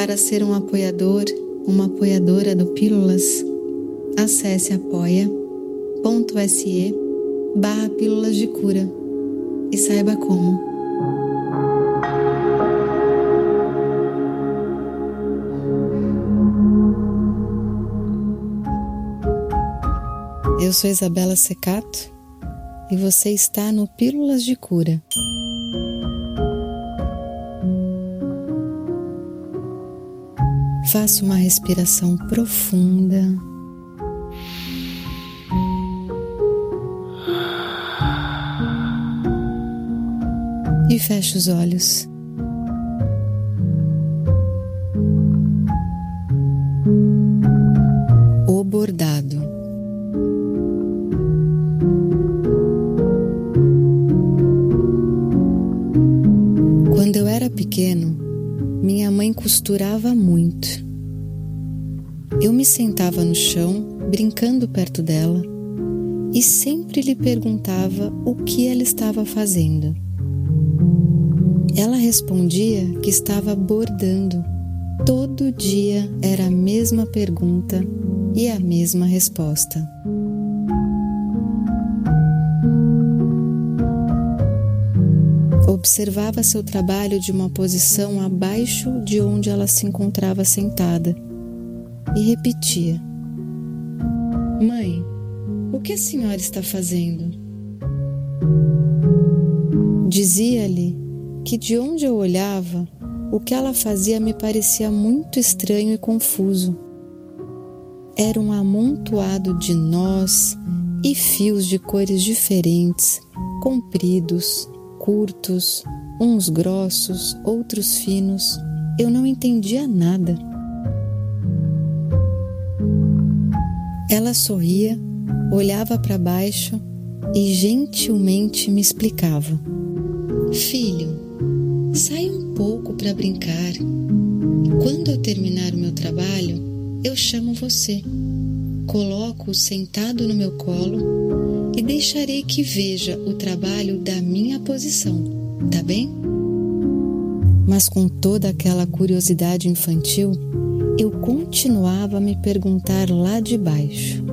Para ser um apoiador, uma apoiadora do Pílulas, acesse apoia.se barra Pílulas de Cura e saiba como. Eu sou Isabela Secato e você está no Pílulas de Cura. Faça uma respiração profunda. E feche os olhos. O bordado. Quando eu era pequeno, minha mãe costurava muito. Eu me sentava no chão, brincando perto dela, e sempre lhe perguntava o que ela estava fazendo. Ela respondia que estava bordando. Todo dia era a mesma pergunta e a mesma resposta. Observava seu trabalho de uma posição abaixo de onde ela se encontrava sentada e repetia: Mãe, o que a senhora está fazendo? Dizia-lhe que de onde eu olhava, o que ela fazia me parecia muito estranho e confuso. Era um amontoado de nós e fios de cores diferentes, compridos, curtos, uns grossos, outros finos. Eu não entendia nada. Ela sorria, olhava para baixo e gentilmente me explicava: Filho, sai um pouco para brincar. Quando eu terminar o meu trabalho, eu chamo você. Coloco-o sentado no meu colo e deixarei que veja o trabalho da minha posição, tá bem? Mas com toda aquela curiosidade infantil, eu continuava a me perguntar lá de baixo: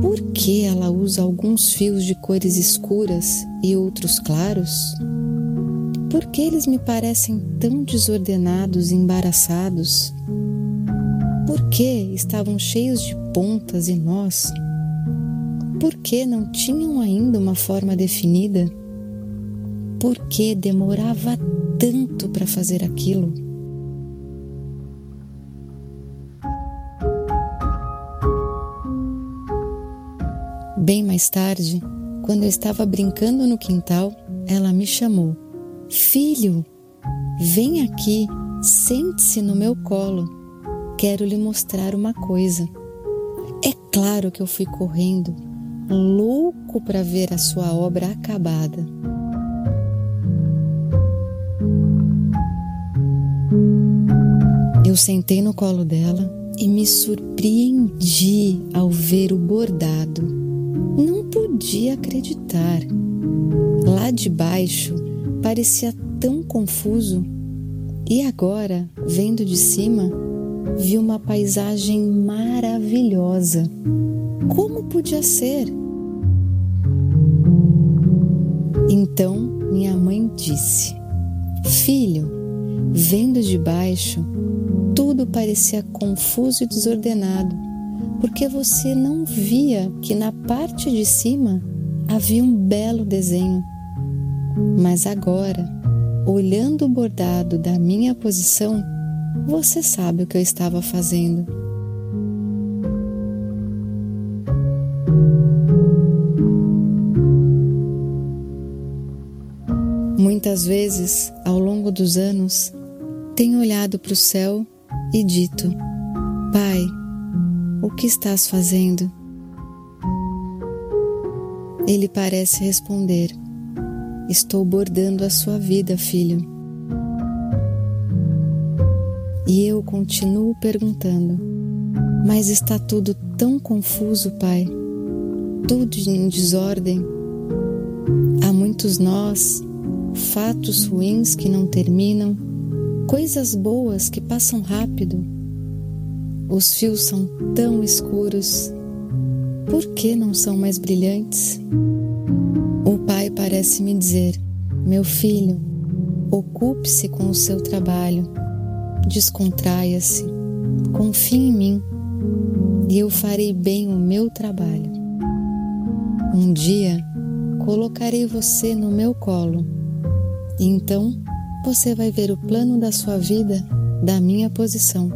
por que ela usa alguns fios de cores escuras e outros claros? Por que eles me parecem tão desordenados e embaraçados? Por que estavam cheios de pontas e nós? Por que não tinham ainda uma forma definida? Por que demorava tanto para fazer aquilo? Bem mais tarde, quando eu estava brincando no quintal, ela me chamou: Filho, vem aqui, sente-se no meu colo. Quero lhe mostrar uma coisa. É claro que eu fui correndo, louco para ver a sua obra acabada. Eu sentei no colo dela e me surpreendi ao ver o bordado. Não podia acreditar. Lá de baixo parecia tão confuso e agora, vendo de cima, vi uma paisagem maravilhosa. Como podia ser? Então minha mãe disse: Filho, vendo de baixo, tudo parecia confuso e desordenado, porque você não via que na parte de cima havia um belo desenho. Mas agora, olhando o bordado da minha posição, você sabe o que eu estava fazendo. Muitas vezes, ao longo dos anos, tenho olhado para o céu e dito: Pai, o que estás fazendo? Ele parece responder: Estou bordando a sua vida, filho. E eu continuo perguntando: Mas está tudo tão confuso, Pai? Tudo em desordem? Há muitos nós, fatos ruins que não terminam, Coisas boas que passam rápido. Os fios são tão escuros. Por que não são mais brilhantes? O pai parece me dizer: Meu filho, ocupe-se com o seu trabalho, descontraia-se, confie em mim e eu farei bem o meu trabalho. Um dia colocarei você no meu colo então você vai ver o plano da sua vida da minha posição.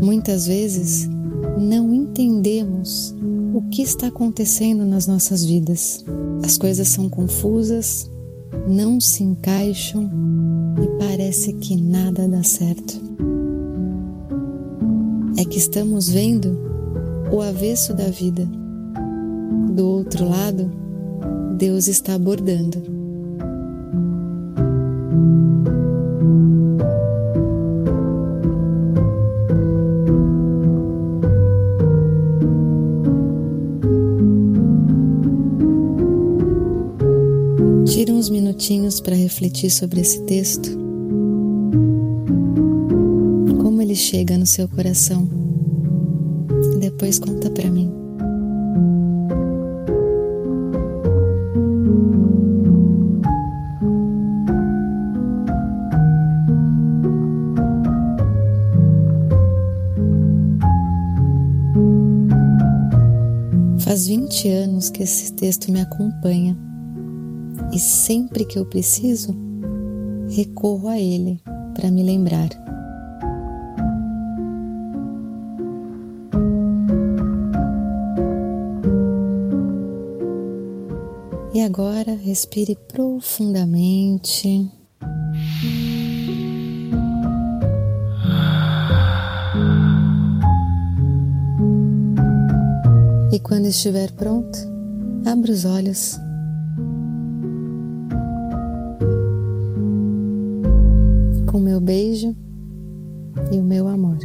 Muitas vezes não entendemos o que está acontecendo nas nossas vidas. As coisas são confusas, não se encaixam e parece que nada dá certo. É que estamos vendo o avesso da vida. Do outro lado, Deus está abordando. Para refletir sobre esse texto. Como ele chega no seu coração. Depois conta para mim. Faz 20 anos que esse texto me acompanha e sempre que eu preciso, recorro a Ele para me lembrar. E agora respire profundamente. E quando estiver pronto, abra os olhos. com meu beijo e o meu amor.